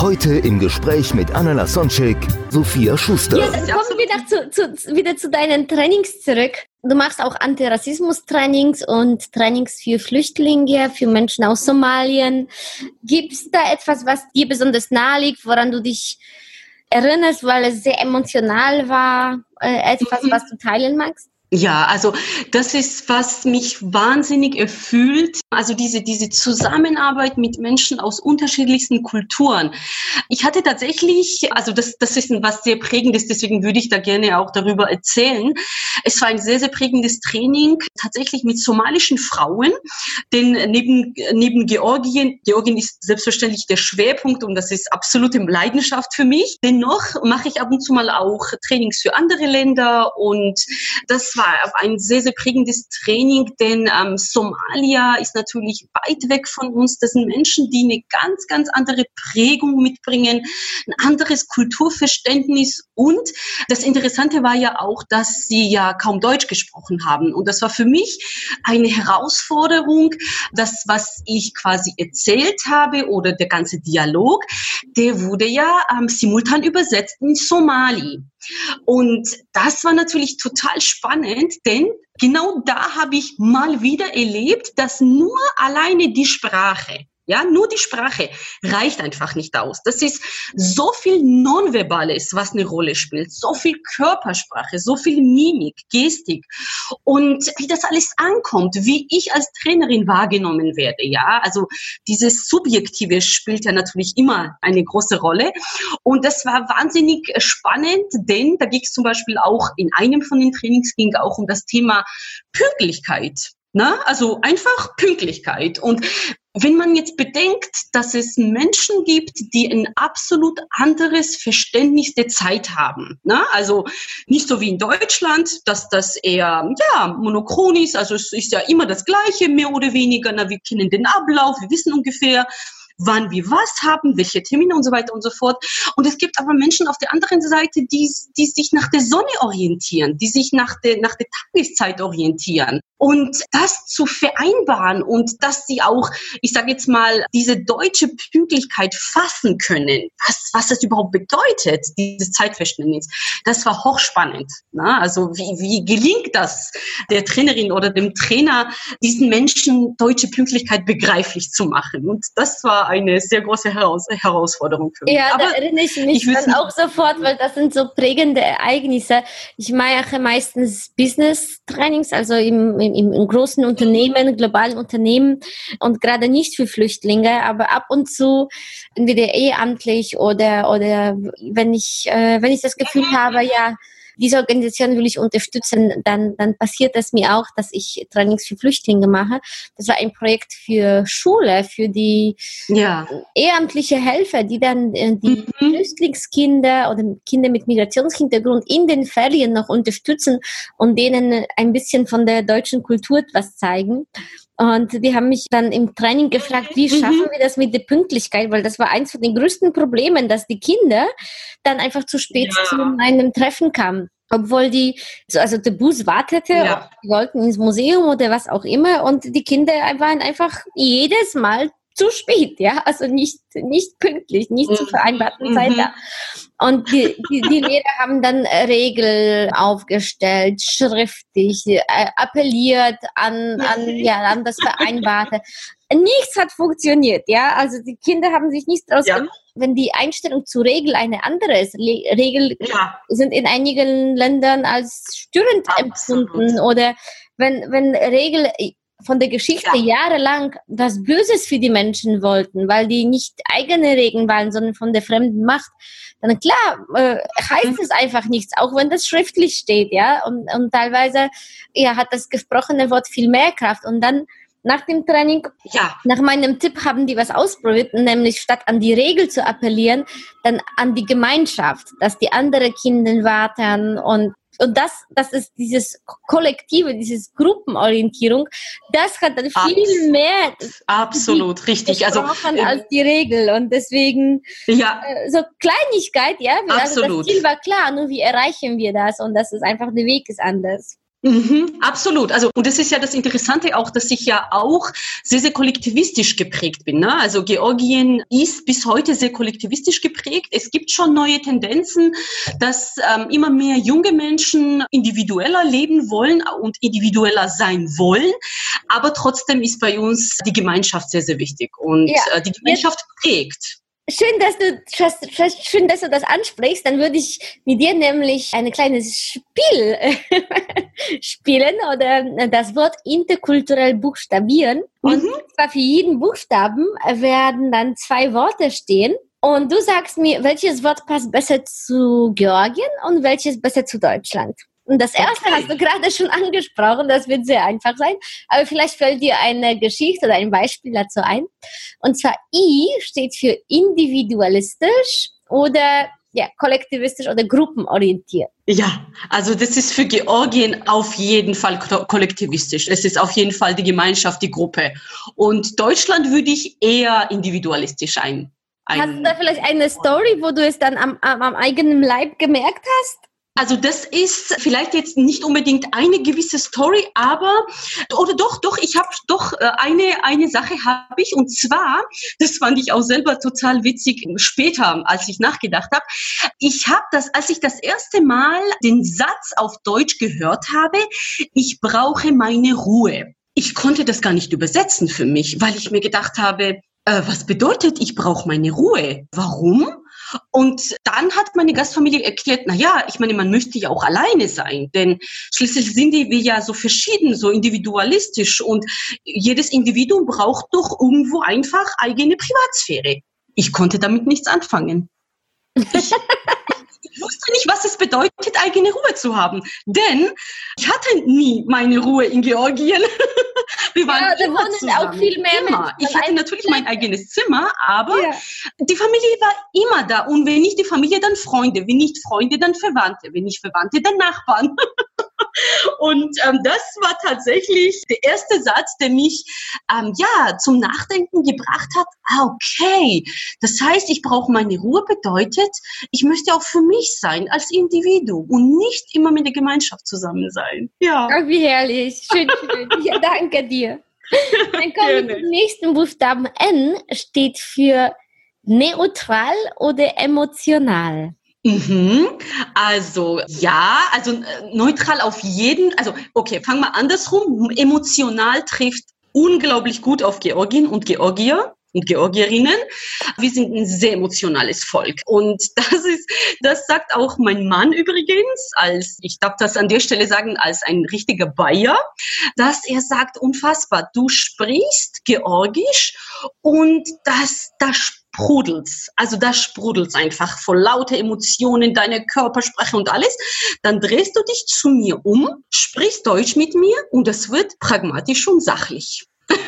Heute im Gespräch mit Anna Lasonczek, Sophia Schuster. Jetzt kommen wir wieder zu, zu, wieder zu deinen Trainings zurück. Du machst auch Antirassismus-Trainings und Trainings für Flüchtlinge, für Menschen aus Somalien. Gibt es da etwas, was dir besonders nahe liegt, woran du dich erinnerst, weil es sehr emotional war? Äh, etwas, Mhm. was du teilen magst? Ja, also das ist, was mich wahnsinnig erfüllt. Also diese, diese Zusammenarbeit mit Menschen aus unterschiedlichsten Kulturen. Ich hatte tatsächlich, also das, das ist was sehr prägendes, deswegen würde ich da gerne auch darüber erzählen. Es war ein sehr, sehr prägendes Training, tatsächlich mit somalischen Frauen. Denn neben, neben Georgien, Georgien ist selbstverständlich der Schwerpunkt und das ist absolute Leidenschaft für mich. Dennoch mache ich ab und zu mal auch Trainings für andere Länder und das war ein sehr, sehr prägendes Training, denn ähm, Somalia ist natürlich weit weg von uns. Das sind Menschen, die eine ganz, ganz andere Prägung mitbringen, ein anderes Kulturverständnis und das Interessante war ja auch, dass sie ja kaum Deutsch gesprochen haben. Und das war für mich eine Herausforderung, das, was ich quasi erzählt habe oder der ganze Dialog, der wurde ja ähm, simultan übersetzt in Somali. Und das war natürlich total spannend, denn genau da habe ich mal wieder erlebt, dass nur alleine die Sprache, ja, nur die Sprache reicht einfach nicht aus. Das ist so viel Nonverbales, was eine Rolle spielt, so viel Körpersprache, so viel Mimik, Gestik und wie das alles ankommt, wie ich als Trainerin wahrgenommen werde, ja. Also dieses Subjektive spielt ja natürlich immer eine große Rolle und das war wahnsinnig spannend, denn da ging es zum Beispiel auch in einem von den Trainings ging auch um das Thema Pünktlichkeit. Na, also einfach Pünktlichkeit. Und wenn man jetzt bedenkt, dass es Menschen gibt, die ein absolut anderes Verständnis der Zeit haben, ne? also nicht so wie in Deutschland, dass das eher ja monochron ist, also es ist ja immer das Gleiche mehr oder weniger. Na, wir kennen den Ablauf, wir wissen ungefähr, wann wir was haben, welche Termine und so weiter und so fort. Und es gibt aber Menschen auf der anderen Seite, die, die sich nach der Sonne orientieren, die sich nach der, nach der Tageszeit orientieren. Und das zu vereinbaren und dass sie auch, ich sage jetzt mal, diese deutsche Pünktlichkeit fassen können, was, was das überhaupt bedeutet, dieses Zeitverständnis, das war hochspannend. Ne? Also wie, wie gelingt das der Trainerin oder dem Trainer, diesen Menschen deutsche Pünktlichkeit begreiflich zu machen? Und das war eine sehr große Heraus Herausforderung für mich. Ja, Aber da erinnere ich mich ich auch sofort, weil das sind so prägende Ereignisse. Ich mache meistens Business-Trainings, also im, im, im großen Unternehmen, globalen Unternehmen und gerade nicht für Flüchtlinge, aber ab und zu entweder ehrenamtlich oder, oder wenn ich, äh, wenn ich das Gefühl habe, ja, diese Organisation will ich unterstützen, dann, dann passiert es mir auch, dass ich Trainings für Flüchtlinge mache. Das war ein Projekt für Schule, für die ja. ehrenamtliche Helfer, die dann äh, die Mhm. Flüchtlingskinder oder Kinder mit Migrationshintergrund in den Ferien noch unterstützen und denen ein bisschen von der deutschen Kultur was zeigen. Und die haben mich dann im Training gefragt, wie Mhm. schaffen wir das mit der Pünktlichkeit? Weil das war eins von den größten Problemen, dass die Kinder dann einfach zu spät Ja. zu einem Treffen kamen. Obwohl die, also der Bus wartete, Ja. die wollten ins Museum oder was auch immer und die Kinder waren einfach jedes Mal zu spät, ja, also nicht, nicht pünktlich, nicht zur Mhm. vereinbarten Mhm. Zeit da. Und die, die, die Lehrer haben dann äh, Regeln aufgestellt, schriftlich, äh, appelliert an, an, ja, an das Vereinbarte. Nichts hat funktioniert, ja, also die Kinder haben sich nichts draus Ja. gemacht. Wenn die Einstellung zur Regel eine andere ist, Le Regel Ja. sind in einigen Ländern als störend Absolut. empfunden oder wenn, wenn Regel von der Geschichte jahrelang was Böses für die Menschen wollten, weil die nicht eigene Regeln waren, sondern von der fremden Macht, dann klar äh, heißt es einfach nichts, auch wenn das schriftlich steht, ja. Und, und teilweise ja, hat das gesprochene Wort viel mehr Kraft. Und dann nach dem Training. Ja. Nach meinem Tipp haben die was ausprobiert, nämlich statt an die Regel zu appellieren, dann an die Gemeinschaft, dass die anderen Kinder warten und und das, das ist dieses Kollektive, dieses Gruppenorientierung, das hat dann viel Abs mehr absolut richtig, also äh, als die Regel und deswegen ja äh, so Kleinigkeit, ja, absolut. Also das Ziel war klar, nur wie erreichen wir das und das ist einfach der Weg ist anders. Mhm, absolut. Also, und das ist ja das Interessante auch, dass ich ja auch sehr, sehr kollektivistisch geprägt bin. Ne? Also Georgien ist bis heute sehr kollektivistisch geprägt. Es gibt schon neue Tendenzen, dass ähm, immer mehr junge Menschen individueller leben wollen und individueller sein wollen. Aber trotzdem ist bei uns die Gemeinschaft sehr, sehr wichtig. Und ja. äh, die Gemeinschaft prägt. Schön, dass du schön, dass du das ansprichst. Dann würde ich mit dir nämlich ein kleines Spiel spielen oder das Wort interkulturell buchstabieren. Mhm. Und zwar für jeden Buchstaben werden dann zwei Worte stehen. Und du sagst mir, welches Wort passt besser zu Georgien und welches besser zu Deutschland. Und das erste okay. hast du gerade schon angesprochen, das wird sehr einfach sein. Aber vielleicht fällt dir eine Geschichte oder ein Beispiel dazu ein. Und zwar I steht für individualistisch oder ja, kollektivistisch oder gruppenorientiert. Ja, also das ist für Georgien auf jeden Fall kollektivistisch. Es ist auf jeden Fall die Gemeinschaft, die Gruppe. Und Deutschland würde ich eher individualistisch ein. ein hast du da vielleicht eine Story, wo du es dann am, am, am eigenen Leib gemerkt hast? Also das ist vielleicht jetzt nicht unbedingt eine gewisse Story, aber oder doch, doch, ich habe doch äh, eine eine Sache habe ich und zwar, das fand ich auch selber total witzig später, als ich nachgedacht habe. Ich habe das, als ich das erste Mal den Satz auf Deutsch gehört habe, ich brauche meine Ruhe. Ich konnte das gar nicht übersetzen für mich, weil ich mir gedacht habe, äh, was bedeutet, ich brauche meine Ruhe? Warum? Und dann hat meine Gastfamilie erklärt, na ja, ich meine, man möchte ja auch alleine sein, denn schließlich sind wir ja so verschieden, so individualistisch und jedes Individuum braucht doch irgendwo einfach eigene Privatsphäre. Ich konnte damit nichts anfangen. Wusste nicht, was es bedeutet, eigene Ruhe zu haben. Denn ich hatte nie meine Ruhe in Georgien. Wir waren ja, immer zusammen. auch viel mehr immer. Ich hatte natürlich mein eigenes Zimmer, aber ja. die Familie war immer da. Und wenn nicht die Familie, dann Freunde. Wenn nicht Freunde, dann Verwandte. Wenn nicht Verwandte, dann Nachbarn. Und ähm, das war tatsächlich der erste Satz, der mich ähm, ja zum Nachdenken gebracht hat. Ah, okay, das heißt, ich brauche meine Ruhe. Bedeutet, ich möchte auch für mich sein als Individuum und nicht immer mit der Gemeinschaft zusammen sein. Ja. Ach, wie herrlich. Schön, schön. Ja, danke dir. Dann kommen wir zum nächsten Buchstaben. N steht für neutral oder emotional. Mhm. Also ja, also äh, neutral auf jeden, also okay, fangen wir andersrum. Emotional trifft unglaublich gut auf Georgien und Georgier und Georgierinnen. Wir sind ein sehr emotionales Volk. Und das ist, das sagt auch mein Mann übrigens, als, ich darf das an der Stelle sagen, als ein richtiger Bayer, dass er sagt, unfassbar, du sprichst Georgisch und das, das sprudelt's. Also da sprudelt's einfach vor lauter Emotionen, deine Körpersprache und alles. Dann drehst du dich zu mir um, sprichst Deutsch mit mir und es wird pragmatisch und sachlich. und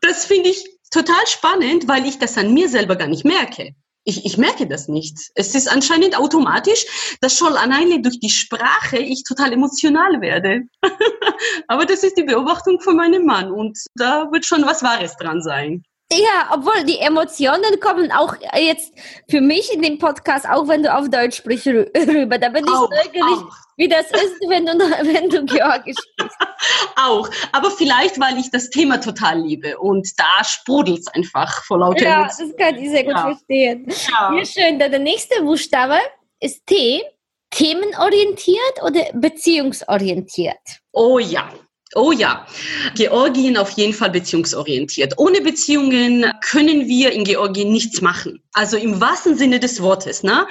das finde ich total spannend, weil ich das an mir selber gar nicht merke. Ich, ich merke das nicht. Es ist anscheinend automatisch, dass schon alleine durch die Sprache ich total emotional werde. Aber das ist die Beobachtung von meinem Mann und da wird schon was Wahres dran sein. Ja, obwohl die Emotionen kommen auch jetzt für mich in dem Podcast, auch wenn du auf Deutsch sprichst, rüber. Da bin ich auch, neugierig, auch. wie das ist, wenn du, wenn du Georgisch sprichst. auch, aber vielleicht, weil ich das Thema total liebe und da sprudelt es einfach vor lauter Ja, Emotionen. das kann ich sehr gut ja. verstehen. Ja. ja, schön. Der nächste Buchstabe ist T. Themenorientiert oder beziehungsorientiert? Oh ja, Oh ja, Georgien auf jeden Fall beziehungsorientiert. Ohne Beziehungen können wir in Georgien nichts machen. Also im wahrsten Sinne des Wortes. Ne?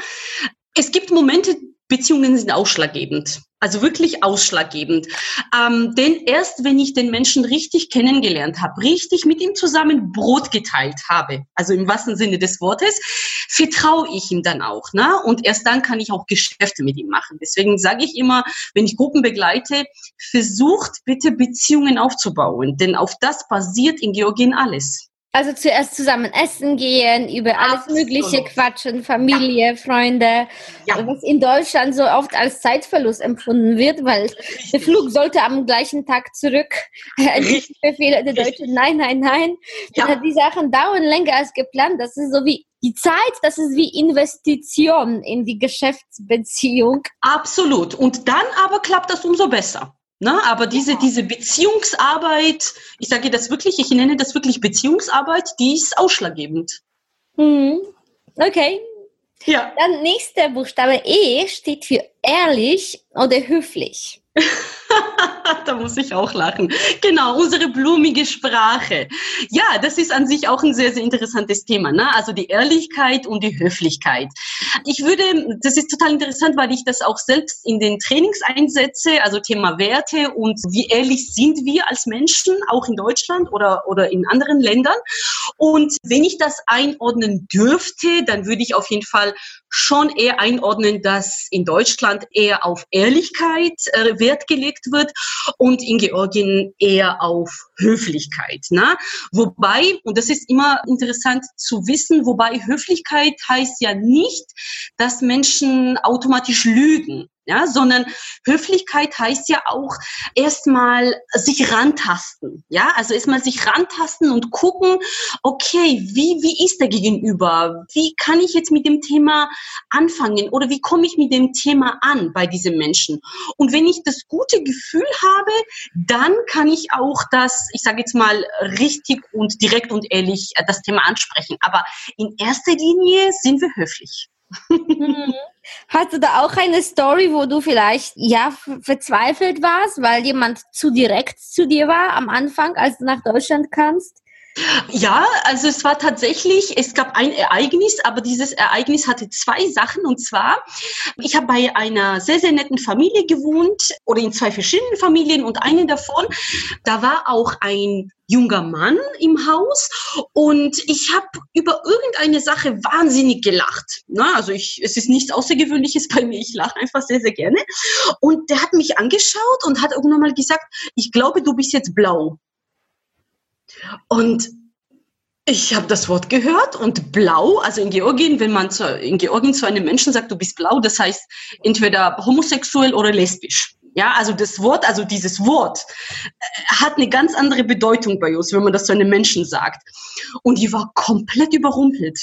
Es gibt Momente, Beziehungen sind ausschlaggebend. Also wirklich ausschlaggebend. Ähm, denn erst wenn ich den Menschen richtig kennengelernt habe, richtig mit ihm zusammen Brot geteilt habe, also im wahrsten Sinne des Wortes, vertraue ich ihm dann auch. Ne? Und erst dann kann ich auch Geschäfte mit ihm machen. Deswegen sage ich immer, wenn ich Gruppen begleite, versucht bitte Beziehungen aufzubauen, denn auf das basiert in Georgien alles. Also zuerst zusammen essen gehen, über alles Absolut. Mögliche quatschen, Familie, ja. Freunde, ja. was in Deutschland so oft als Zeitverlust empfunden wird, weil Richtig. der Flug sollte am gleichen Tag zurück. Richtig. Befehle der Deutschen, nein, nein, nein. Ja. Die Sachen dauern länger als geplant. Das ist so wie die Zeit, das ist wie Investition in die Geschäftsbeziehung. Absolut. Und dann aber klappt das umso besser. Ne? Aber diese, diese Beziehungsarbeit, ich sage das wirklich, ich nenne das wirklich Beziehungsarbeit, die ist ausschlaggebend. Mhm. Okay. Ja. Dann nächster Buchstabe E steht für ehrlich oder höflich. da muss ich auch lachen. Genau, unsere blumige Sprache. Ja, das ist an sich auch ein sehr, sehr interessantes Thema. Ne? Also die Ehrlichkeit und die Höflichkeit. Ich würde, das ist total interessant, weil ich das auch selbst in den Trainings einsetze, also Thema Werte und wie ehrlich sind wir als Menschen, auch in Deutschland oder, oder in anderen Ländern. Und wenn ich das einordnen dürfte, dann würde ich auf jeden Fall schon eher einordnen, dass in Deutschland eher auf Ehrlichkeit äh, Wert gelegt wird und in Georgien eher auf Höflichkeit. Ne? Wobei, und das ist immer interessant zu wissen, wobei Höflichkeit heißt ja nicht, dass Menschen automatisch lügen ja, sondern Höflichkeit heißt ja auch erstmal sich rantasten, ja, also erstmal sich rantasten und gucken, okay, wie, wie ist der Gegenüber? Wie kann ich jetzt mit dem Thema anfangen oder wie komme ich mit dem Thema an bei diesem Menschen? Und wenn ich das gute Gefühl habe, dann kann ich auch das, ich sage jetzt mal, richtig und direkt und ehrlich äh, das Thema ansprechen. Aber in erster Linie sind wir höflich. Hast du da auch eine Story, wo du vielleicht ja verzweifelt warst, weil jemand zu direkt zu dir war am Anfang, als du nach Deutschland kamst? Ja, also es war tatsächlich, es gab ein Ereignis, aber dieses Ereignis hatte zwei Sachen. Und zwar, ich habe bei einer sehr, sehr netten Familie gewohnt oder in zwei verschiedenen Familien und eine davon, da war auch ein junger Mann im Haus und ich habe über irgendeine Sache wahnsinnig gelacht. Na, also ich, es ist nichts Außergewöhnliches bei mir, ich lache einfach sehr, sehr gerne. Und der hat mich angeschaut und hat irgendwann mal gesagt, ich glaube, du bist jetzt blau. Und ich habe das Wort gehört und blau, also in Georgien, wenn man zu, in Georgien zu einem Menschen sagt, du bist blau, das heißt entweder homosexuell oder lesbisch. Ja, also das Wort, also dieses Wort äh, hat eine ganz andere Bedeutung bei uns, wenn man das zu einem Menschen sagt. Und die war komplett überrumpelt.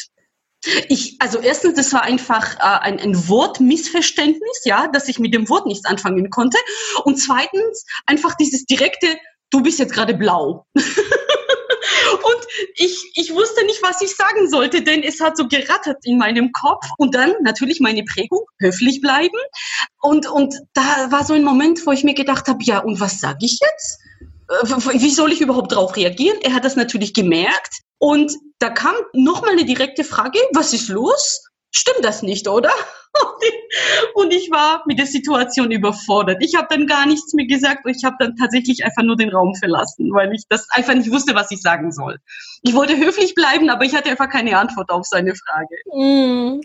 Ich, also erstens, das war einfach äh, ein, ein Wortmissverständnis, ja, dass ich mit dem Wort nichts anfangen konnte. Und zweitens einfach dieses direkte, du bist jetzt gerade blau. Und ich, ich wusste nicht, was ich sagen sollte, denn es hat so gerattert in meinem Kopf. Und dann natürlich meine Prägung, höflich bleiben. Und, und da war so ein Moment, wo ich mir gedacht habe, ja, und was sage ich jetzt? Äh, wie soll ich überhaupt darauf reagieren? Er hat das natürlich gemerkt. Und da kam nochmal eine direkte Frage, was ist los? Stimmt das nicht, oder? Und ich war mit der Situation überfordert. Ich habe dann gar nichts mehr gesagt und ich habe dann tatsächlich einfach nur den Raum verlassen, weil ich das einfach nicht wusste, was ich sagen soll. Ich wollte höflich bleiben, aber ich hatte einfach keine Antwort auf seine Frage. Mm.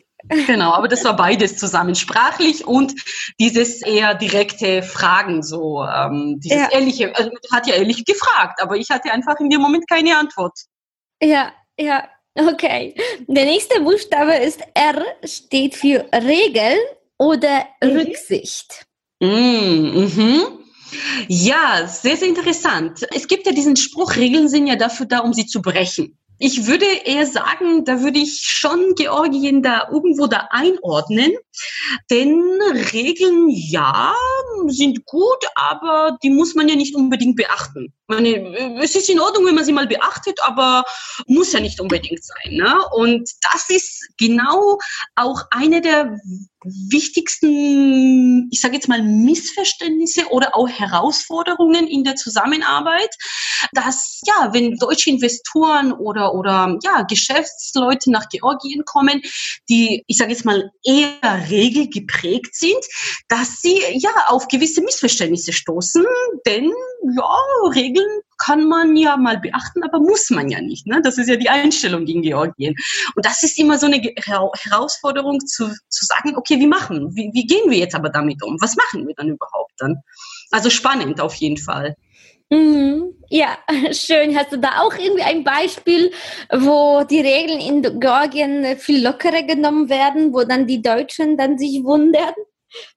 Genau, aber das war beides zusammen, sprachlich und dieses eher direkte Fragen, so ähm, dieses ja. ehrliche, also hat ja ehrlich gefragt, aber ich hatte einfach in dem Moment keine Antwort. Ja, ja, Okay. Der nächste Buchstabe ist R, steht für Regel oder mhm. Rücksicht. Mm, mhm. Ja, sehr, sehr interessant. Es gibt ja diesen Spruch, Regeln sind ja dafür da, um sie zu brechen. Ich würde eher sagen, da würde ich schon Georgien da irgendwo da einordnen. Denn Regeln, ja, sind gut, aber die muss man ja nicht unbedingt beachten. Meine, es ist in Ordnung, wenn man sie mal beachtet, aber muss ja nicht unbedingt sein. Ne? Und das ist genau auch eine der wichtigsten, ich sage jetzt mal, Missverständnisse oder auch Herausforderungen in der Zusammenarbeit, dass ja, wenn deutsche Investoren oder oder ja Geschäftsleute nach Georgien kommen, die, ich sage jetzt mal, eher regelgeprägt sind, dass sie ja auf gewisse Missverständnisse stoßen, denn ja, Regeln kann man ja mal beachten, aber muss man ja nicht. Ne? Das ist ja die Einstellung gegen Georgien. Und das ist immer so eine Herausforderung zu, zu sagen, okay, wie machen? Wie, wie gehen wir jetzt aber damit um? Was machen wir dann überhaupt dann? Also spannend auf jeden Fall. Mhm. Ja, schön. Hast du da auch irgendwie ein Beispiel, wo die Regeln in Georgien viel lockerer genommen werden, wo dann die Deutschen dann sich wundern?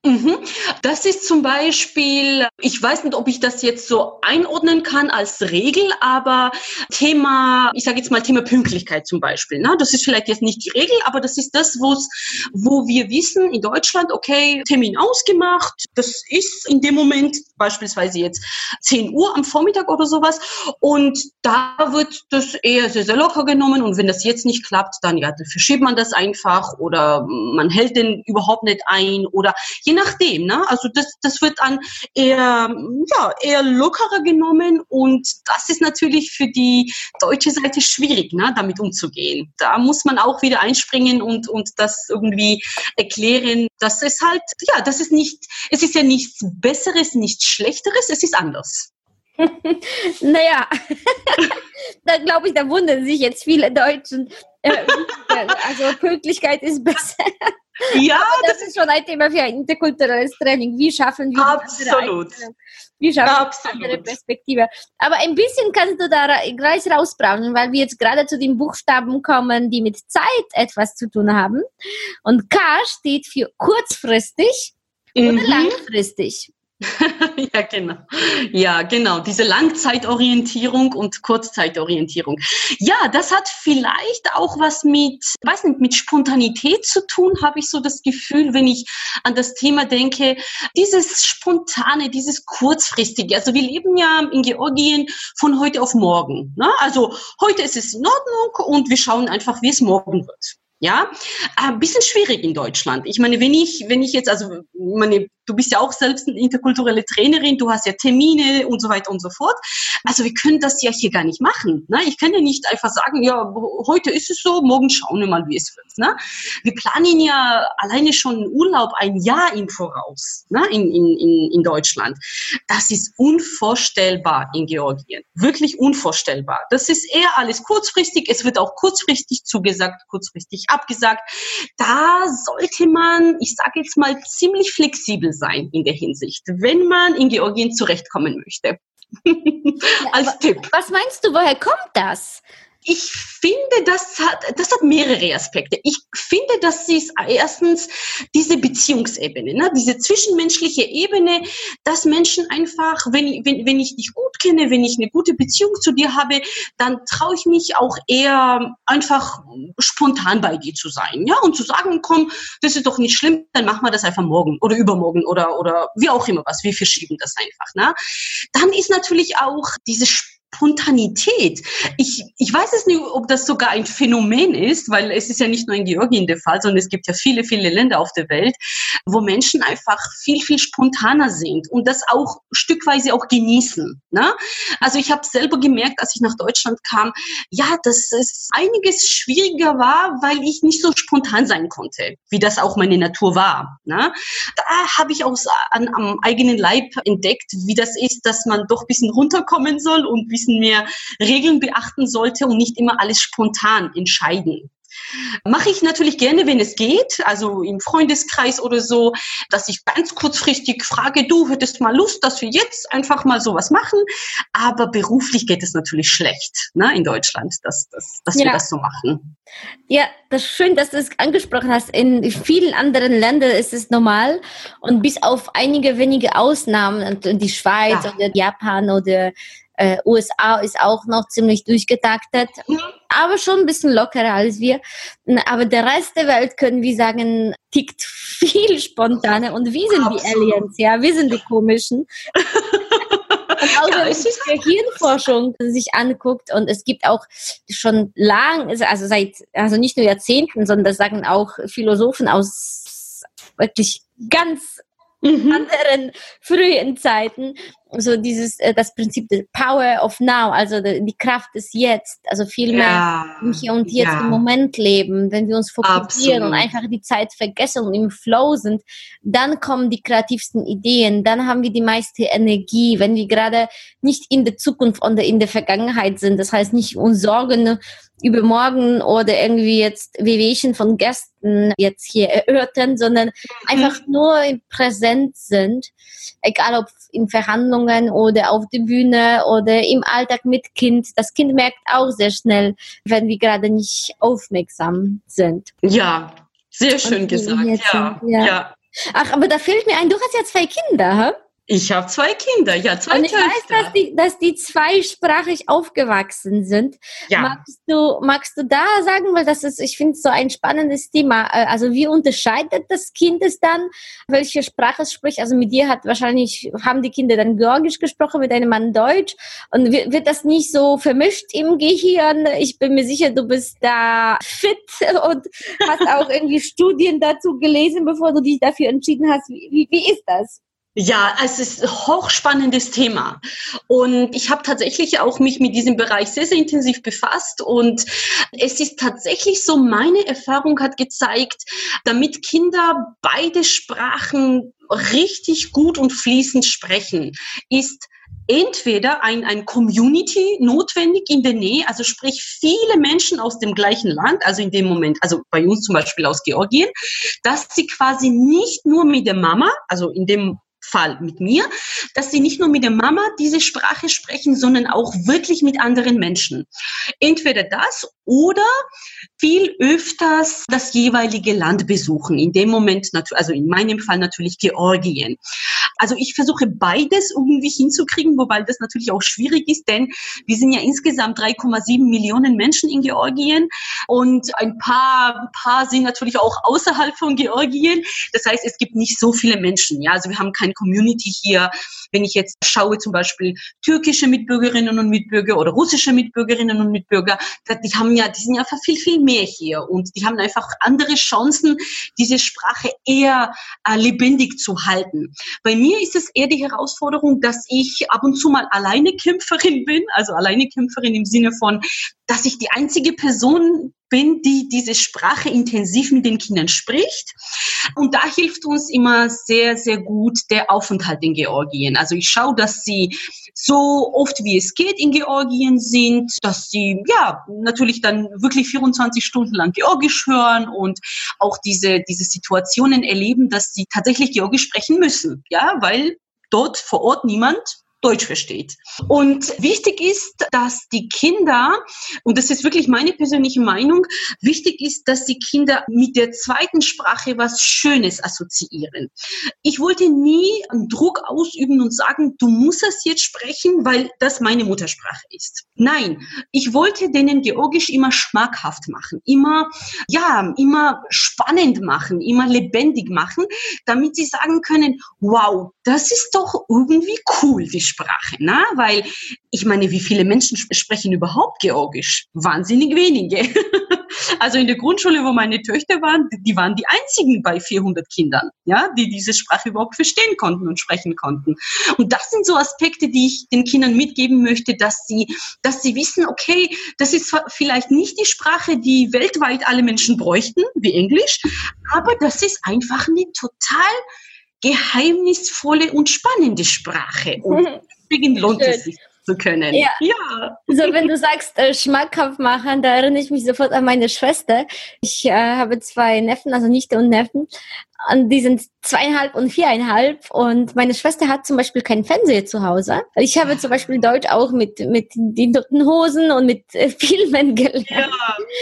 Mhm. Das ist zum Beispiel, ich weiß nicht, ob ich das jetzt so einordnen kann als Regel, aber Thema, ich sage jetzt mal Thema Pünktlichkeit zum Beispiel. Ne? Das ist vielleicht jetzt nicht die Regel, aber das ist das, wo wir wissen in Deutschland, okay, Termin ausgemacht, das ist in dem Moment beispielsweise jetzt 10 Uhr am Vormittag oder sowas und da wird das eher sehr, sehr locker genommen und wenn das jetzt nicht klappt, dann ja, dann verschiebt man das einfach oder man hält den überhaupt nicht ein oder je nachdem, ne? Also das, das wird dann eher, ja, eher lockerer genommen und das ist natürlich für die deutsche Seite schwierig, ne, damit umzugehen. Da muss man auch wieder einspringen und, und das irgendwie erklären, dass es halt, ja, das ist nicht, es ist ja nichts Besseres, nichts Schlechteres, es ist anders. naja, da glaube ich, da wundern sich jetzt viele Deutschen. Äh, also Pünktlichkeit ist besser. Ja, das, das ist schon ein Thema für ein interkulturelles Training. Wie schaffen wir Absolut. Wie schaffen wir eine andere Perspektive? Aber ein bisschen kannst du da gleich rausbrauchen, weil wir jetzt gerade zu den Buchstaben kommen, die mit Zeit etwas zu tun haben. Und K steht für kurzfristig mhm. oder langfristig. ja, genau. Ja, genau. Diese Langzeitorientierung und Kurzzeitorientierung. Ja, das hat vielleicht auch was mit, weiß nicht, mit Spontanität zu tun, habe ich so das Gefühl, wenn ich an das Thema denke. Dieses Spontane, dieses Kurzfristige. Also wir leben ja in Georgien von heute auf morgen. Ne? Also heute ist es in Ordnung und wir schauen einfach, wie es morgen wird. Ja, ein bisschen schwierig in Deutschland. Ich meine, wenn ich, wenn ich jetzt, also meine du bist ja auch selbst eine interkulturelle Trainerin, du hast ja Termine und so weiter und so fort. Also wir können das ja hier gar nicht machen. Ne? Ich kann ja nicht einfach sagen, ja, heute ist es so, morgen schauen wir mal, wie es wird. Ne? Wir planen ja alleine schon Urlaub ein Jahr im Voraus ne? in, in, in Deutschland. Das ist unvorstellbar in Georgien. Wirklich unvorstellbar. Das ist eher alles kurzfristig. Es wird auch kurzfristig zugesagt, kurzfristig abgesagt. Da sollte man, ich sage jetzt mal, ziemlich flexibel sein in der Hinsicht, wenn man in Georgien zurechtkommen möchte. Als Tipp. Was meinst du, woher kommt das? Ich finde, das hat, das hat mehrere Aspekte. Ich finde, das ist erstens diese Beziehungsebene, ne? diese zwischenmenschliche Ebene, dass Menschen einfach, wenn, wenn, wenn ich dich gut kenne, wenn ich eine gute Beziehung zu dir habe, dann traue ich mich auch eher einfach spontan bei dir zu sein, ja, und zu sagen, komm, das ist doch nicht schlimm, dann machen wir das einfach morgen oder übermorgen oder, oder wie auch immer was, wir verschieben das einfach, ne? Dann ist natürlich auch diese Spontanität. Ich, ich weiß es nicht, ob das sogar ein Phänomen ist, weil es ist ja nicht nur in Georgien der Fall, sondern es gibt ja viele, viele Länder auf der Welt, wo Menschen einfach viel, viel spontaner sind und das auch stückweise auch genießen. Ne? Also ich habe selber gemerkt, als ich nach Deutschland kam, ja, dass es einiges schwieriger war, weil ich nicht so spontan sein konnte, wie das auch meine Natur war. Ne? Da habe ich auch an, am eigenen Leib entdeckt, wie das ist, dass man doch ein bisschen runterkommen soll und wie bisschen mehr Regeln beachten sollte und nicht immer alles spontan entscheiden. Mache ich natürlich gerne, wenn es geht, also im Freundeskreis oder so, dass ich ganz kurzfristig frage, du hättest mal Lust, dass wir jetzt einfach mal sowas machen. Aber beruflich geht es natürlich schlecht ne, in Deutschland, dass, dass, dass ja. wir das so machen. Ja, das ist schön, dass du es angesprochen hast. In vielen anderen Ländern ist es normal und bis auf einige wenige Ausnahmen, die Schweiz ja. oder Japan oder äh, USA ist auch noch ziemlich durchgetaktet, aber schon ein bisschen lockerer als wir. Aber der Rest der Welt, können wir sagen, tickt viel spontaner und wir sind Absolut. die Aliens, ja, wir sind die komischen. Und auch ja, wenn man die Hirnforschung sich anguckt und es gibt auch schon lang, also seit, also nicht nur Jahrzehnten, sondern das sagen auch Philosophen aus wirklich ganz mhm. anderen frühen Zeiten, so dieses, äh, das Prinzip der Power of Now, also die, Kraft ist jetzt, also viel mehr Ja, im Hier und Jetzt ja. im Moment leben, wenn wir uns fokussieren und Absolut. einfach die Zeit vergessen und im Flow sind, dann kommen die kreativsten Ideen, dann haben wir die meiste Energie, wenn wir gerade nicht in der Zukunft oder in der Vergangenheit sind, das heißt nicht uns Sorgen über morgen oder irgendwie jetzt Wehwehchen von Gästen jetzt hier erörtern, sondern einfach nur im Präsent sind, egal ob in Verhandlungen oder auf der Bühne oder im Alltag mit Kind. Das Kind merkt auch sehr schnell, wenn wir gerade nicht aufmerksam sind. Ja, sehr schön Und die gesagt. Ja, ja. ja. Ach, aber da fällt mir ein, du hast ja zwei Kinder, hä? Ich habe zwei Kinder, ja, zwei Und ich weiß, Töchter. dass die, dass die zweisprachig aufgewachsen sind. ja. Magst du, magst du da sagen, weil das ist, ich finde es so ein spannendes Thema. Äh, Also wie unterscheidet das Kind es dann, welche Sprache es spricht? Also mit dir hat wahrscheinlich, haben die Kinder dann Georgisch gesprochen, mit deinem Mann Deutsch. Und wird, wird das nicht so vermischt im Gehirn? Ich bin mir sicher, du bist da fit und hast auch irgendwie Studien dazu gelesen, bevor du dich dafür entschieden hast. Wie, wie, wie ist das? Ja, es ist ein hochspannendes Thema. Und ich habe tatsächlich auch mich mit diesem Bereich sehr, sehr intensiv befasst. Und es ist tatsächlich so, meine Erfahrung hat gezeigt, damit Kinder beide Sprachen richtig gut und fließend sprechen, ist entweder ein, ein Community notwendig in der Nähe, also sprich viele Menschen aus dem gleichen Land, also in dem Moment, also bei uns zum Beispiel aus Georgien, dass sie quasi nicht nur mit der Mama, also in dem Fall mit mir, dass sie nicht nur mit der Mama diese Sprache sprechen, sondern auch wirklich mit anderen Menschen. Entweder das oder viel öfters das jeweilige Land besuchen. In dem Moment, also in meinem Fall natürlich Georgien. Also ich versuche beides irgendwie hinzukriegen, wobei das natürlich auch schwierig ist, denn wir sind ja insgesamt 3,7 Millionen Menschen in Georgien und ein paar, ein paar sind natürlich auch außerhalb von Georgien. Das heißt, es gibt nicht so viele Menschen. Ja, also wir haben keine Community hier. Wenn ich jetzt schaue, zum Beispiel türkische Mitbürgerinnen und Mitbürger oder russische Mitbürgerinnen und Mitbürger, die haben ja, die sind ja einfach viel, viel mehr hier und die haben einfach andere Chancen, diese Sprache eher äh, lebendig zu halten. Bei mir ist es eher die Herausforderung, dass ich ab und zu mal alleine Kämpferin bin, also alleine Kämpferin im Sinne von, dass ich die einzige Person bin, die diese Sprache intensiv mit den Kindern spricht. Und da hilft uns immer sehr, sehr gut der Aufenthalt in Georgien. Also ich schaue, dass sie so oft wie es geht in Georgien sind, dass sie ja natürlich dann wirklich 24 Stunden lang Georgisch hören und auch diese, diese Situationen erleben, dass sie tatsächlich Georgisch sprechen müssen. Ja, weil dort vor Ort niemand Deutsch versteht. Und wichtig ist, dass die Kinder, und das ist wirklich meine persönliche Meinung, wichtig ist, dass die Kinder mit der zweiten Sprache was Schönes assoziieren. Ich wollte nie einen Druck ausüben und sagen, du musst das jetzt sprechen, weil das meine Muttersprache ist. Nein, ich wollte denen Georgisch immer schmackhaft machen, immer, ja, immer spannend machen, immer lebendig machen, damit sie sagen können, wow, das ist doch irgendwie cool, die Sprache, na? Weil ich meine, wie viele Menschen sp- sprechen überhaupt Georgisch? Wahnsinnig wenige. Also in der Grundschule, wo meine Töchter waren, die- waren die einzigen bei 400 Kindern, ja, die diese Sprache überhaupt verstehen konnten und sprechen konnten. Und das sind so Aspekte, die ich den Kindern mitgeben möchte, dass sie, dass sie wissen, okay, das ist vielleicht nicht die Sprache, die weltweit alle Menschen bräuchten, wie Englisch, aber das ist einfach eine total geheimnisvolle und spannende Sprache. Und deswegen lohnt Schön. es sich zu können. Ja. ja. So, wenn du sagst, äh, schmackhaft machen, da erinnere ich mich sofort an meine Schwester. Ich äh, habe zwei Neffen, also Nichte und Neffen. Und die sind zweieinhalb und viereinhalb. Und meine Schwester hat zum Beispiel keinen Fernseher zu Hause. Ich habe zum Beispiel Deutsch auch mit, mit den toten Hosen und mit äh, Filmen gelernt. Ja,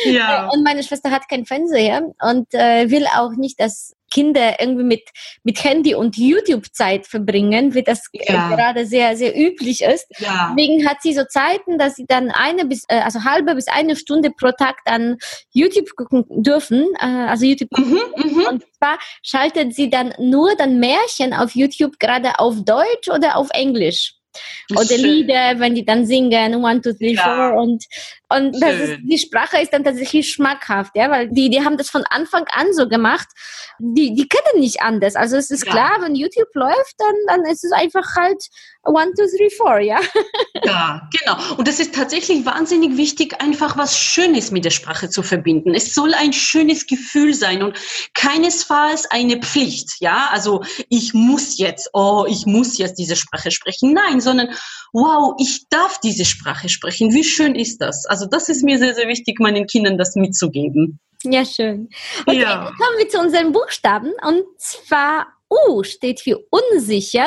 ja. Und meine Schwester hat keinen Fernseher und äh, will auch nicht, dass Kinder irgendwie mit, mit Handy und YouTube-Zeit verbringen, wie das äh, Ja. gerade sehr, sehr üblich ist. ja. Deswegen hat sie so Zeiten, dass sie dann eine bis, äh, also halbe bis eine Stunde pro Tag dann YouTube gucken dürfen, äh, also YouTube. Mhm, mhm. Und zwar schaltet sie dann nur dann Märchen auf YouTube, gerade auf Deutsch oder auf Englisch. Oder Schön. Lieder, wenn die dann singen, one, two, three, Ja. four und, Und ist, die Sprache ist dann tatsächlich schmackhaft, ja, weil die, die haben das von Anfang an so gemacht. Die, die kennen nicht anders. Also es ist ja. klar, wenn YouTube läuft, dann, dann ist es einfach halt one, two, three, four, ja. Ja, genau. Und es ist tatsächlich wahnsinnig wichtig, einfach was Schönes mit der Sprache zu verbinden. Es soll ein schönes Gefühl sein und keinesfalls eine Pflicht, ja. Also ich muss jetzt, oh, ich muss jetzt diese Sprache sprechen. Nein, sondern wow, ich darf diese Sprache sprechen. Wie schön ist das? Also das ist mir sehr, sehr wichtig, meinen Kindern das mitzugeben. Ja, schön. Okay, ja. kommen wir zu unseren Buchstaben. Und zwar U steht für unsicher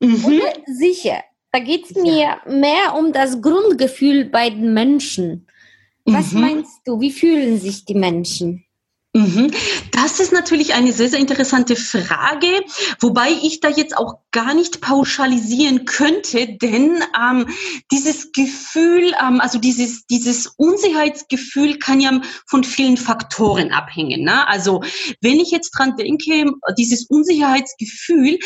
mhm. oder sicher. Da geht es mir mehr um das Grundgefühl bei den Menschen. Was mhm. meinst du? Wie fühlen sich die Menschen? Mhm. Das ist natürlich eine sehr, sehr interessante Frage, wobei ich da jetzt auch gar nicht pauschalisieren könnte, denn ähm, dieses Gefühl, ähm, also dieses, dieses Unsicherheitsgefühl kann ja von vielen Faktoren abhängen. Ne? Also wenn ich jetzt dran denke, dieses Unsicherheitsgefühl,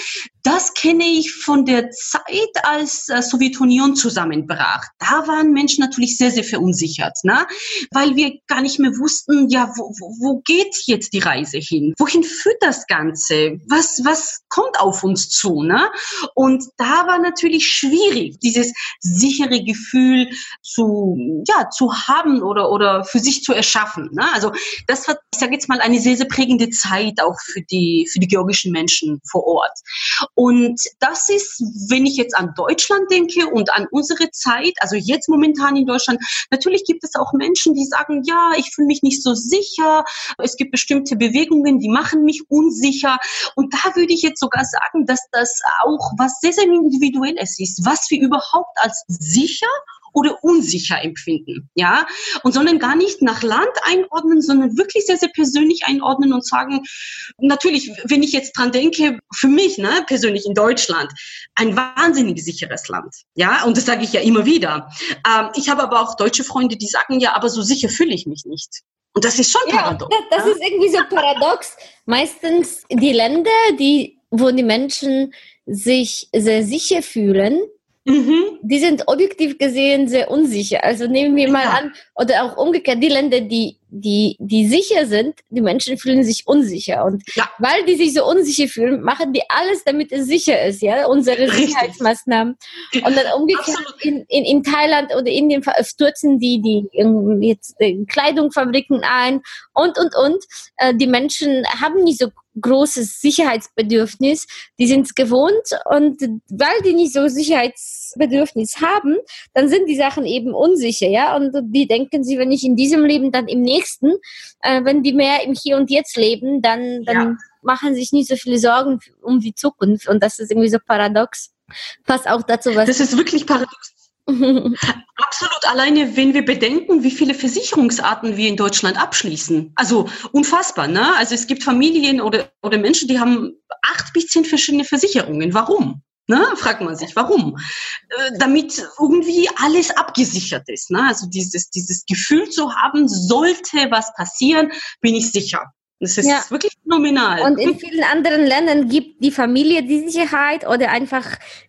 das kenne ich von der Zeit, als äh, Sowjetunion zusammenbrach. Da waren Menschen natürlich sehr, sehr verunsichert, ne? weil wir gar nicht mehr wussten, ja, wo, wo, wo geht geht jetzt die Reise hin? Wohin führt das Ganze? Was, was kommt auf uns zu? Ne? Und da war natürlich schwierig, dieses sichere Gefühl zu, ja, zu haben oder, oder für sich zu erschaffen. Ne? Also das war, ich sage jetzt mal, eine sehr, sehr prägende Zeit auch für die, für die georgischen Menschen vor Ort. Und das ist, wenn ich jetzt an Deutschland denke und an unsere Zeit, also jetzt momentan in Deutschland, natürlich gibt es auch Menschen, die sagen, ja, ich fühle mich nicht so sicher, es gibt bestimmte Bewegungen, die machen mich unsicher. Und da würde ich jetzt sogar sagen, dass das auch was sehr, sehr individuelles ist, was wir überhaupt als sicher oder unsicher empfinden, ja, und sollen gar nicht nach Land einordnen, sondern wirklich sehr, sehr persönlich einordnen und sagen, natürlich, wenn ich jetzt dran denke, für mich, ne, persönlich in Deutschland, ein wahnsinnig sicheres Land, ja, und das sage ich ja immer wieder. Ähm, ich habe aber auch deutsche Freunde, die sagen, ja, aber so sicher fühle ich mich nicht. Und das ist schon paradox. Ja, das, das ist irgendwie so paradox. Meistens die Länder, die, wo die Menschen sich sehr sicher fühlen, Mhm. Die sind objektiv gesehen sehr unsicher. Also nehmen wir mal ja. an, oder auch umgekehrt, die Länder, die, die, die sicher sind, die Menschen fühlen sich unsicher. Und ja. weil die sich so unsicher fühlen, machen die alles, damit es sicher ist, ja, unsere Richtig. Sicherheitsmaßnahmen. Und dann umgekehrt in, in, in Thailand oder Indien stürzen die, die jetzt äh, Kleidungsfabriken ein und, und, und. Äh, die Menschen haben nicht so großes Sicherheitsbedürfnis. Die sind es gewohnt und weil die nicht so Sicherheitsbedürfnis haben, dann sind die Sachen eben unsicher, ja. Und die denken sie, wenn ich in diesem Leben, dann im nächsten. Äh, wenn die mehr im Hier und Jetzt leben, dann, dann ja. machen sich nicht so viele Sorgen um die Zukunft. Und das ist irgendwie so paradox. Passt auch dazu, was. Das ist wirklich paradox. Absolut alleine, wenn wir bedenken, wie viele Versicherungsarten wir in Deutschland abschließen. Also unfassbar, ne? Also es gibt Familien oder, oder Menschen, die haben acht bis zehn verschiedene Versicherungen. Warum? Ne? Fragt man sich, warum? Äh, damit irgendwie alles abgesichert ist. Ne? Also dieses, dieses Gefühl zu haben, sollte was passieren, bin ich sicher. Das ist ja. wirklich phänomenal. Und in vielen anderen Ländern gibt die Familie die Sicherheit oder einfach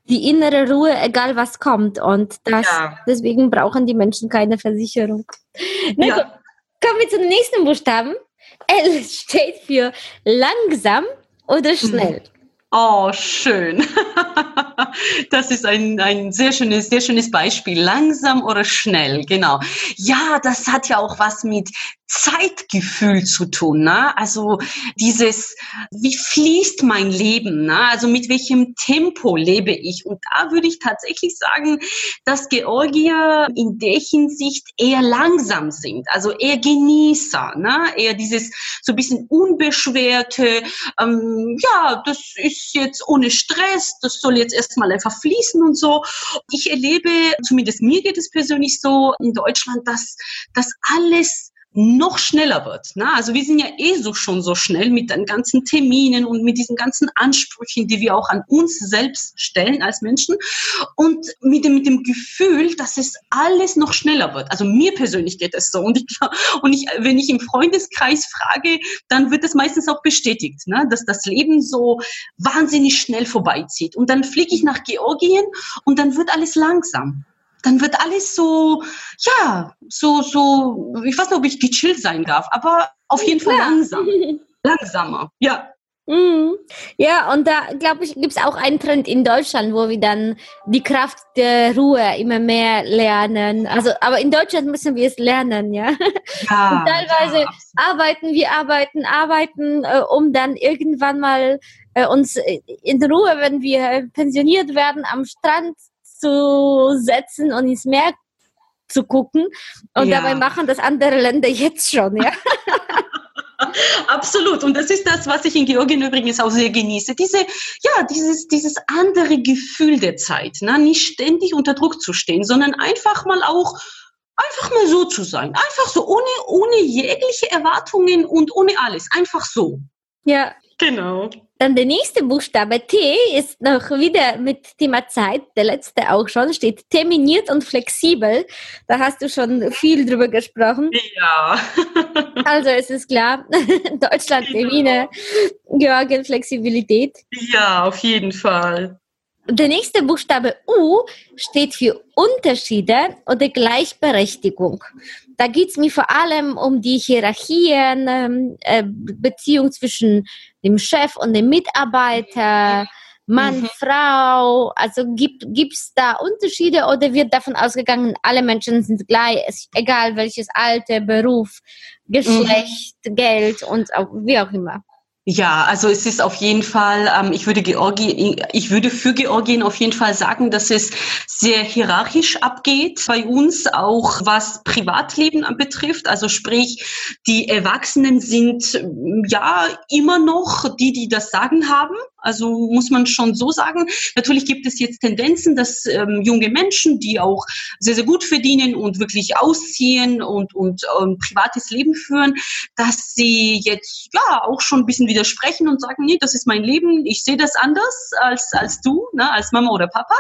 die innere Ruhe, egal was kommt. Und das, ja. deswegen brauchen die Menschen keine Versicherung. Na ja. kommen wir zum nächsten Buchstaben. L steht für langsam oder schnell. Mhm. Oh, schön. Das ist ein, ein sehr schönes, sehr schönes Beispiel. Langsam oder schnell, genau. Ja, das hat ja auch was mit Zeitgefühl zu tun. Ne? Also dieses, wie fließt mein Leben? Ne? Also mit welchem Tempo lebe ich? Und da würde ich tatsächlich sagen, dass Georgier in der Hinsicht eher langsam sind, also eher Genießer, ne? eher dieses so ein bisschen unbeschwerte, ähm, ja, das ist jetzt ohne Stress, das soll jetzt erstmal einfach fließen und so. Ich erlebe, zumindest mir geht es persönlich so in Deutschland, dass das alles noch schneller wird. Ne? Also wir sind ja eh so schon so schnell mit den ganzen Terminen und mit diesen ganzen Ansprüchen, die wir auch an uns selbst stellen als Menschen und mit dem, mit dem Gefühl, dass es alles noch schneller wird. Also mir persönlich geht es so und ich, und ich, wenn ich im Freundeskreis frage, dann wird es meistens auch bestätigt, ne? dass das Leben so wahnsinnig schnell vorbeizieht. Und dann fliege ich nach Georgien und dann wird alles langsam dann wird alles so, ja, so, so, ich weiß nicht, ob ich gechillt sein darf, aber auf jeden Fall langsam. Langsamer, ja. Mhm. Ja, und da glaube ich, gibt es auch einen Trend in Deutschland, wo wir dann die Kraft der Ruhe immer mehr lernen. Also, aber in Deutschland müssen wir es lernen, ja. ja und teilweise ja. arbeiten wir, arbeiten, arbeiten, äh, um dann irgendwann mal äh, uns in Ruhe, wenn wir pensioniert werden, am Strand zu setzen und ins Meer zu gucken. Und ja. dabei machen das andere Länder jetzt schon, ja. Absolut. Und das ist das, was ich in Georgien übrigens auch sehr genieße. Diese, ja, dieses, dieses andere Gefühl der Zeit. Ne? Nicht ständig unter Druck zu stehen, sondern einfach mal auch einfach mal so zu sein. Einfach so, ohne, ohne jegliche Erwartungen und ohne alles. Einfach so. Ja. Genau. Dann der nächste Buchstabe T ist noch wieder mit Thema Zeit, der letzte auch schon, steht terminiert und flexibel. Da hast du schon viel drüber gesprochen. Ja. also es ist klar, Deutschland, genau. Termine, Georgien, Flexibilität. Ja, auf jeden Fall. Der nächste Buchstabe U steht für Unterschiede oder Gleichberechtigung. Da geht es mir vor allem um die Hierarchien, ähm, äh, Beziehung zwischen dem Chef und dem Mitarbeiter, Mann, mhm. Frau. Also gibt es da Unterschiede oder wird davon ausgegangen, alle Menschen sind gleich, egal welches Alter, Beruf, Geschlecht, mhm. Geld und auch, wie auch immer? Ja, also es ist auf jeden Fall, ähm, ich würde Georgien, ich würde für Georgien auf jeden Fall sagen, dass es sehr hierarchisch abgeht bei uns, auch was Privatleben betrifft. Also sprich, die Erwachsenen sind ja immer noch die, die das Sagen haben. Also muss man schon so sagen. Natürlich gibt es jetzt Tendenzen, dass ähm, junge Menschen, die auch sehr, sehr gut verdienen und wirklich ausziehen und, und ähm, privates Leben führen, dass sie jetzt ja auch schon ein bisschen widersprechen und sagen, nee, das ist mein Leben, ich sehe das anders als, als du, ne, als Mama oder Papa.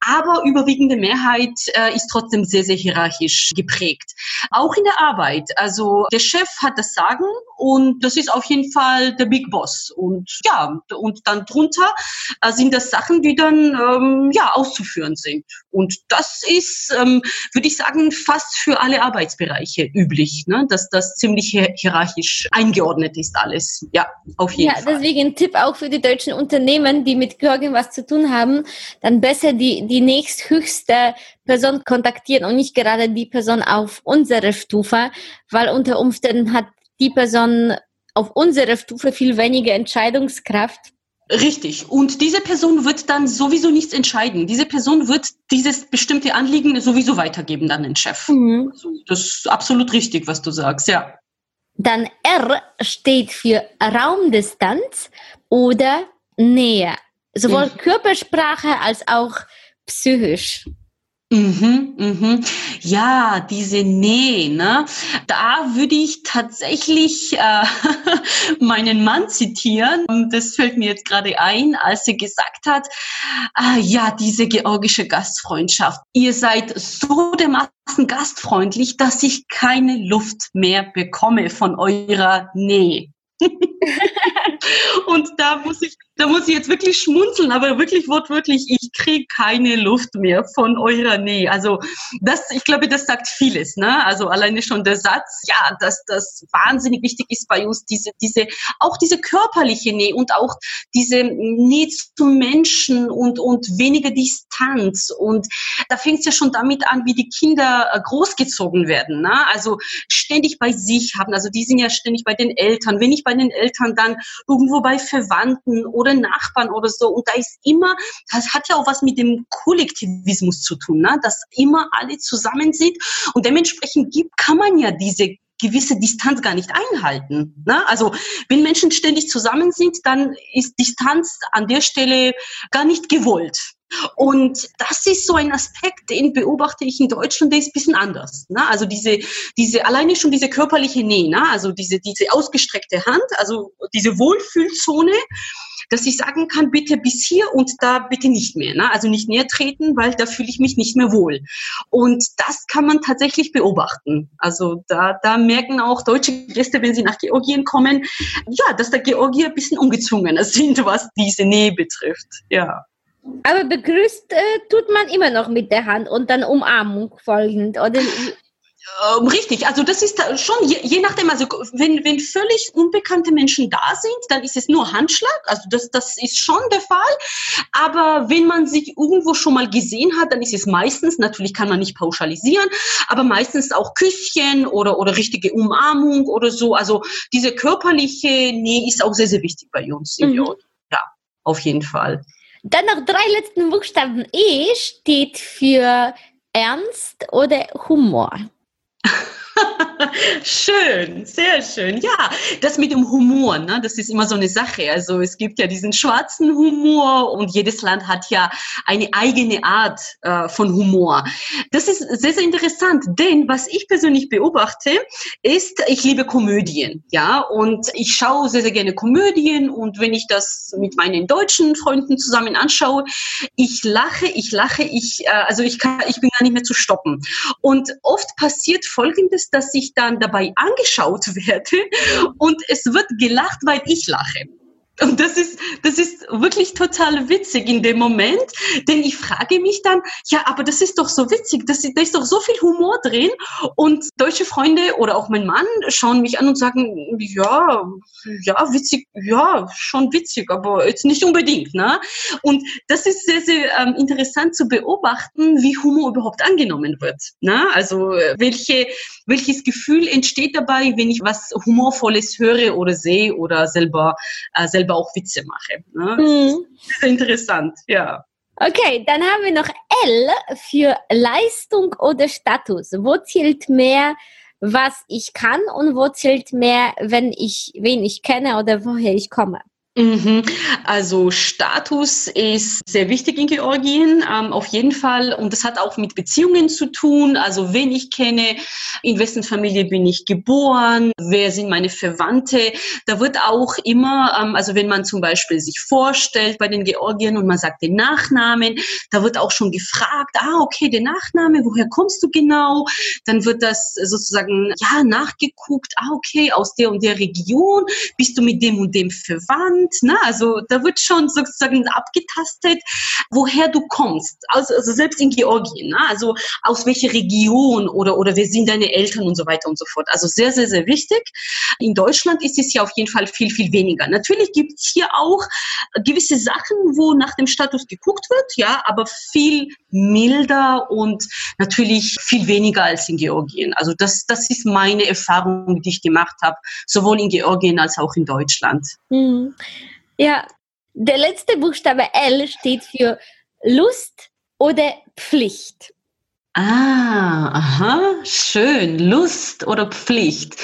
Aber überwiegende Mehrheit äh, ist trotzdem sehr, sehr hierarchisch geprägt. Auch in der Arbeit. Also der Chef hat das Sagen und das ist auf jeden Fall der Big Boss. Und ja, und dann dann drunter äh, sind das Sachen, die dann ähm, ja auszuführen sind. Und das ist, ähm, würde ich sagen, fast für alle Arbeitsbereiche üblich, ne? dass das ziemlich hierarchisch eingeordnet ist alles. Ja, auf jeden ja, Fall. Ja, deswegen ein Tipp auch für die deutschen Unternehmen, die mit Georgien was zu tun haben, dann besser die, die nächsthöchste Person kontaktieren und nicht gerade die Person auf unserer Stufe, weil unter Umständen hat die Person auf unserer Stufe viel weniger Entscheidungskraft Richtig. Und diese Person wird dann sowieso nichts entscheiden. Diese Person wird dieses bestimmte Anliegen sowieso weitergeben dann den Chef. Mhm. Also das ist absolut richtig, was du sagst, ja. Dann R steht für Raumdistanz oder Nähe. Sowohl mhm. Körpersprache als auch psychisch. Mhm, mhm. Ja, diese Nähe, ne? Da würde ich tatsächlich äh, meinen Mann zitieren. Das fällt mir jetzt gerade ein, als er gesagt hat, ah, ja, diese georgische Gastfreundschaft. Ihr seid so dermaßen gastfreundlich, dass ich keine Luft mehr bekomme von eurer Nähe. Und da muss ich da muss ich jetzt wirklich schmunzeln, aber wirklich wortwörtlich, ich kriege keine Luft mehr von eurer Nähe. Also das, ich glaube, das sagt vieles. Ne? Also alleine schon der Satz, ja, dass das wahnsinnig wichtig ist bei uns, diese, diese, auch diese körperliche Nähe und auch diese Nähe zum Menschen und, und weniger Distanz. Und da fängt es ja schon damit an, wie die Kinder äh, großgezogen werden. Ne? Also ständig bei sich haben, also die sind ja ständig bei den Eltern. Wenn nicht bei den Eltern, dann irgendwo bei Verwandten Nachbarn oder so. Und da ist immer, das hat ja auch was mit dem Kollektivismus zu tun, ne? dass immer alle zusammen sind. Und dementsprechend gibt, kann man ja diese gewisse Distanz gar nicht einhalten. Ne? Also wenn Menschen ständig zusammen sind, dann ist Distanz an der Stelle gar nicht gewollt. Und das ist so ein Aspekt, den beobachte ich in Deutschland, der ist ein bisschen anders. Ne? Also diese, diese, alleine schon diese körperliche Nähe, ne? also diese, diese ausgestreckte Hand, also diese Wohlfühlzone, dass ich sagen kann, bitte bis hier und da bitte nicht mehr. Ne? Also nicht näher treten, weil da fühle ich mich nicht mehr wohl. Und das kann man tatsächlich beobachten. Also da, da merken auch deutsche Gäste, wenn sie nach Georgien kommen, ja, dass der Georgier ein bisschen ungezwungener sind, was diese Nähe betrifft. Ja. Aber begrüßt äh, tut man immer noch mit der Hand und dann Umarmung folgend, oder? Ähm, richtig, also das ist schon je, je, nachdem, also wenn, wenn völlig unbekannte Menschen da sind, dann ist es nur Handschlag, also das, das ist schon der Fall. Aber wenn man sich irgendwo schon mal gesehen hat, dann ist es meistens, natürlich kann man nicht pauschalisieren, aber meistens auch Küsschen oder, oder richtige Umarmung oder so. Also diese körperliche Nähe ist auch sehr, sehr wichtig bei uns. Mhm. Ja, auf jeden Fall. Dann noch drei letzten Buchstaben. E steht für Ernst oder Humor. schön, sehr schön. Ja, das mit dem Humor, ne, das ist immer so eine Sache. Also es gibt ja diesen schwarzen Humor und jedes Land hat ja eine eigene Art äh, von Humor. Das ist sehr, sehr interessant, denn was ich persönlich beobachte, ist, ich liebe Komödien, ja, und ich schaue sehr, sehr gerne Komödien und wenn ich das mit meinen deutschen Freunden zusammen anschaue, ich lache, ich lache, ich, äh, also ich kann, ich bin gar nicht mehr zu stoppen. Und oft passiert Folgendes, dass ich dann dabei angeschaut werde und es wird gelacht, weil ich lache. Und das ist, das ist wirklich total witzig in dem Moment, denn ich frage mich dann, ja, aber das ist doch so witzig, das, da ist doch so viel Humor drin und deutsche Freunde oder auch mein Mann schauen mich an und sagen, ja, ja, witzig, ja, schon witzig, aber jetzt nicht unbedingt, ne? Und das ist sehr, sehr ähm, interessant zu beobachten, wie Humor überhaupt angenommen wird, ne? Also, welche, welches Gefühl entsteht dabei, wenn ich was Humorvolles höre oder sehe oder selber, äh, selber selber auch Witze mache. Ne? Mhm. Das ist interessant, ja. Okay, dann haben wir noch L für Leistung oder Status. Wo zählt mehr, was ich kann und wo zählt mehr, wenn ich, wen ich kenne oder woher ich komme? Mhm. Also Status ist sehr wichtig in Georgien, ähm, auf jeden Fall. Und das hat auch mit Beziehungen zu tun. Also wen ich kenne, in wessen Familie bin ich geboren, wer sind meine Verwandte. Da wird auch immer, ähm, also wenn man zum Beispiel sich vorstellt bei den Georgien und man sagt den Nachnamen, da wird auch schon gefragt, ah, okay, der Nachname, woher kommst du genau? Dann wird das sozusagen, ja, nachgeguckt, ah, okay, aus der und der Region, bist du mit dem und dem verwandt? Land. Ne? Also da wird schon sozusagen abgetastet, woher du kommst. Also, also selbst in Georgien. Ne? Also aus welcher Region oder, oder wer sind deine Eltern und so weiter und so fort. Also sehr, sehr, sehr wichtig. In Deutschland ist es ja auf jeden Fall viel, viel weniger. Natürlich gibt es hier auch gewisse Sachen, wo nach dem Status geguckt wird, ja, aber viel milder und natürlich viel weniger als in Georgien. Also das, das ist meine Erfahrung, die ich gemacht habe, sowohl in Georgien als auch in Deutschland. Mhm. Ja, der letzte Buchstabe L steht für Lust oder Pflicht. Ah, aha, schön. Lust oder Pflicht.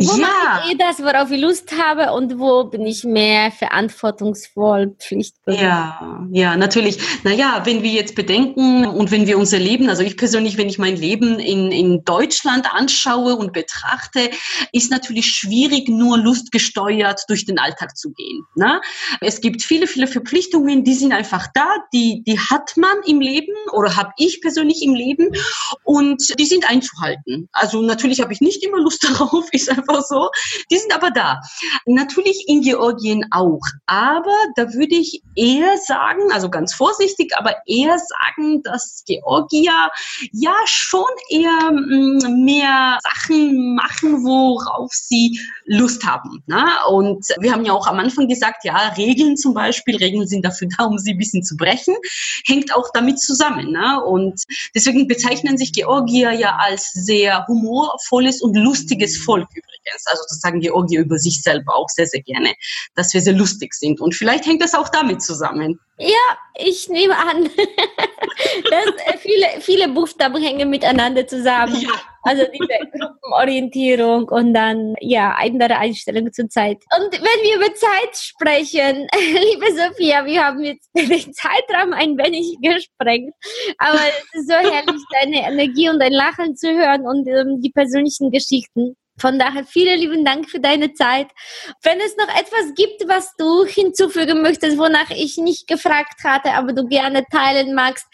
Wo ja. mache ich eh das, worauf ich Lust habe und wo bin ich mehr verantwortungsvoll, pflichtbewusst? Ja, ja, natürlich. Naja, wenn wir jetzt bedenken und wenn wir unser Leben, also ich persönlich, wenn ich mein Leben in, in Deutschland anschaue und betrachte, ist natürlich schwierig, nur lustgesteuert durch den Alltag zu gehen. Ne? Es gibt viele, viele Verpflichtungen, die sind einfach da, die, die hat man im Leben oder habe ich persönlich im Leben und die sind einzuhalten. Also natürlich habe ich nicht immer Lust darauf, ist einfach einfach so. Die sind aber da. Natürlich in Georgien auch. Aber da würde ich eher sagen, also ganz vorsichtig, aber eher sagen, dass Georgier ja schon eher mm, mehr Sachen machen, worauf sie Lust haben. Ne? Und wir haben ja auch am Anfang gesagt, ja, Regeln zum Beispiel, Regeln sind dafür da, um sie ein bisschen zu brechen, hängt auch damit zusammen. Ne? Und deswegen bezeichnen sich Georgier ja als sehr humorvolles und lustiges Volk übrigens übrigens. Also das sagen Georgier über sich selber auch sehr, sehr gerne, dass wir sehr lustig sind. Und vielleicht hängt das auch damit zusammen. Ja, ich nehme an, dass äh, viele, viele Buchstaben hängen miteinander zusammen. Ja. Also diese Gruppenorientierung und dann ja andere Einstellungen zur Zeit. Und wenn wir über Zeit sprechen, liebe Sophia, wir haben jetzt den Zeitraum ein wenig gesprengt, aber es ist so herrlich, deine Energie und dein Lachen zu hören und ähm, die persönlichen Geschichten. Von daher vielen lieben Dank für deine Zeit. Wenn es noch etwas gibt, was du hinzufügen möchtest, wonach ich nicht gefragt hatte, aber du gerne teilen magst,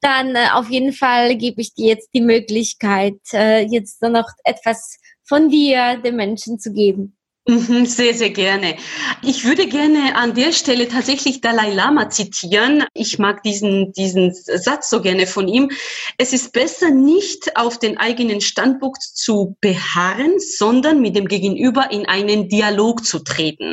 dann äh, auf jeden Fall gebe ich dir jetzt die Möglichkeit, äh, jetzt noch etwas von dir den Menschen zu geben. Mhm, sehr, sehr gerne. Ich würde gerne an der Stelle tatsächlich Dalai Lama zitieren. Ich mag diesen, diesen Satz so gerne von ihm. Es ist besser, nicht auf den eigenen Standpunkt zu beharren, sondern mit dem Gegenüber in einen Dialog zu treten.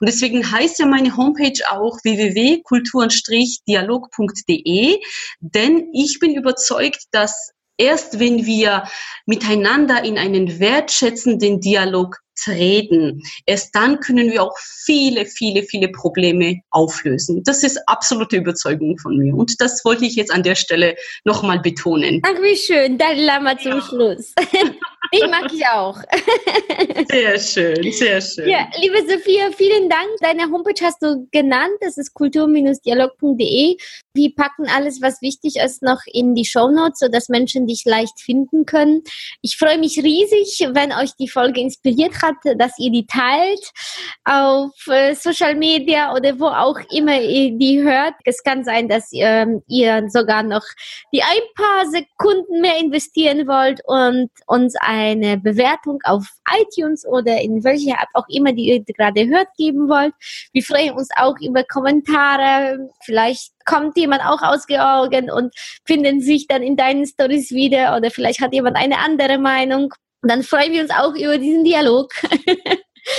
Und deswegen heißt ja meine Homepage auch www.kultur-dialog.de, denn ich bin überzeugt, dass erst wenn wir miteinander in einen wertschätzenden Dialog treten. Erst dann können wir auch viele, viele, viele Probleme auflösen. Das ist absolute Überzeugung von mir. Und das wollte ich jetzt an der Stelle nochmal betonen. Ach, wie schön. Dann Lama zum ja. Schluss. Die mag ich auch. Sehr schön, sehr schön. Ja, liebe Sophia, vielen Dank. Deine Homepage hast du genannt. Das ist kultur-dialog.de. Wir packen alles, was wichtig ist, noch in die Show Notes, sodass Menschen dich leicht finden können. Ich freue mich riesig, wenn euch die Folge inspiriert hat, dass ihr die teilt auf äh, Social Media oder wo auch immer ihr die hört. Es kann sein, dass ihr, ihr sogar noch die ein paar Sekunden mehr investieren wollt und uns eine Bewertung auf iTunes oder in welcher App auch immer, die ihr gerade hört, geben wollt. Wir freuen uns auch über Kommentare. Vielleicht kommt jemand auch aus Georgien und finden sich dann in deinen Stories wieder oder vielleicht hat jemand eine andere Meinung. Und dann freuen wir uns auch über diesen Dialog.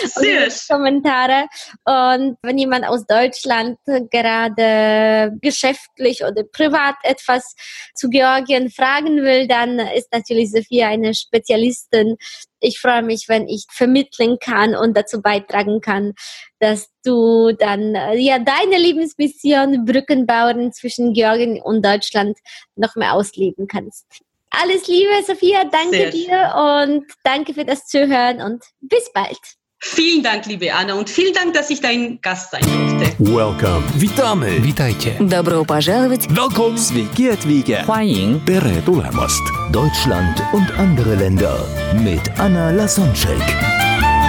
Sehr Kommentare. Und wenn jemand aus Deutschland gerade geschäftlich oder privat etwas zu Georgien fragen will, dann ist natürlich Sophia eine Spezialistin. Ich freue mich, wenn ich vermitteln kann und dazu beitragen kann, dass du dann ja deine Lebensmission Brückenbauern zwischen Georgien und Deutschland noch mehr ausleben kannst. Alles Liebe, Sophia, danke Sehr dir schön. und danke für das Zuhören und bis bald. Vielen Dank, liebe Anna, und vielen Dank, dass ich dein Gast sein durfte. Welcome. Witamy. Witajcie. Добро пожаловать. Welcome. Sveiki atvykę. 欢迎. Tere tulemast. Deutschland und andere Länder mit Anna Lasonczek.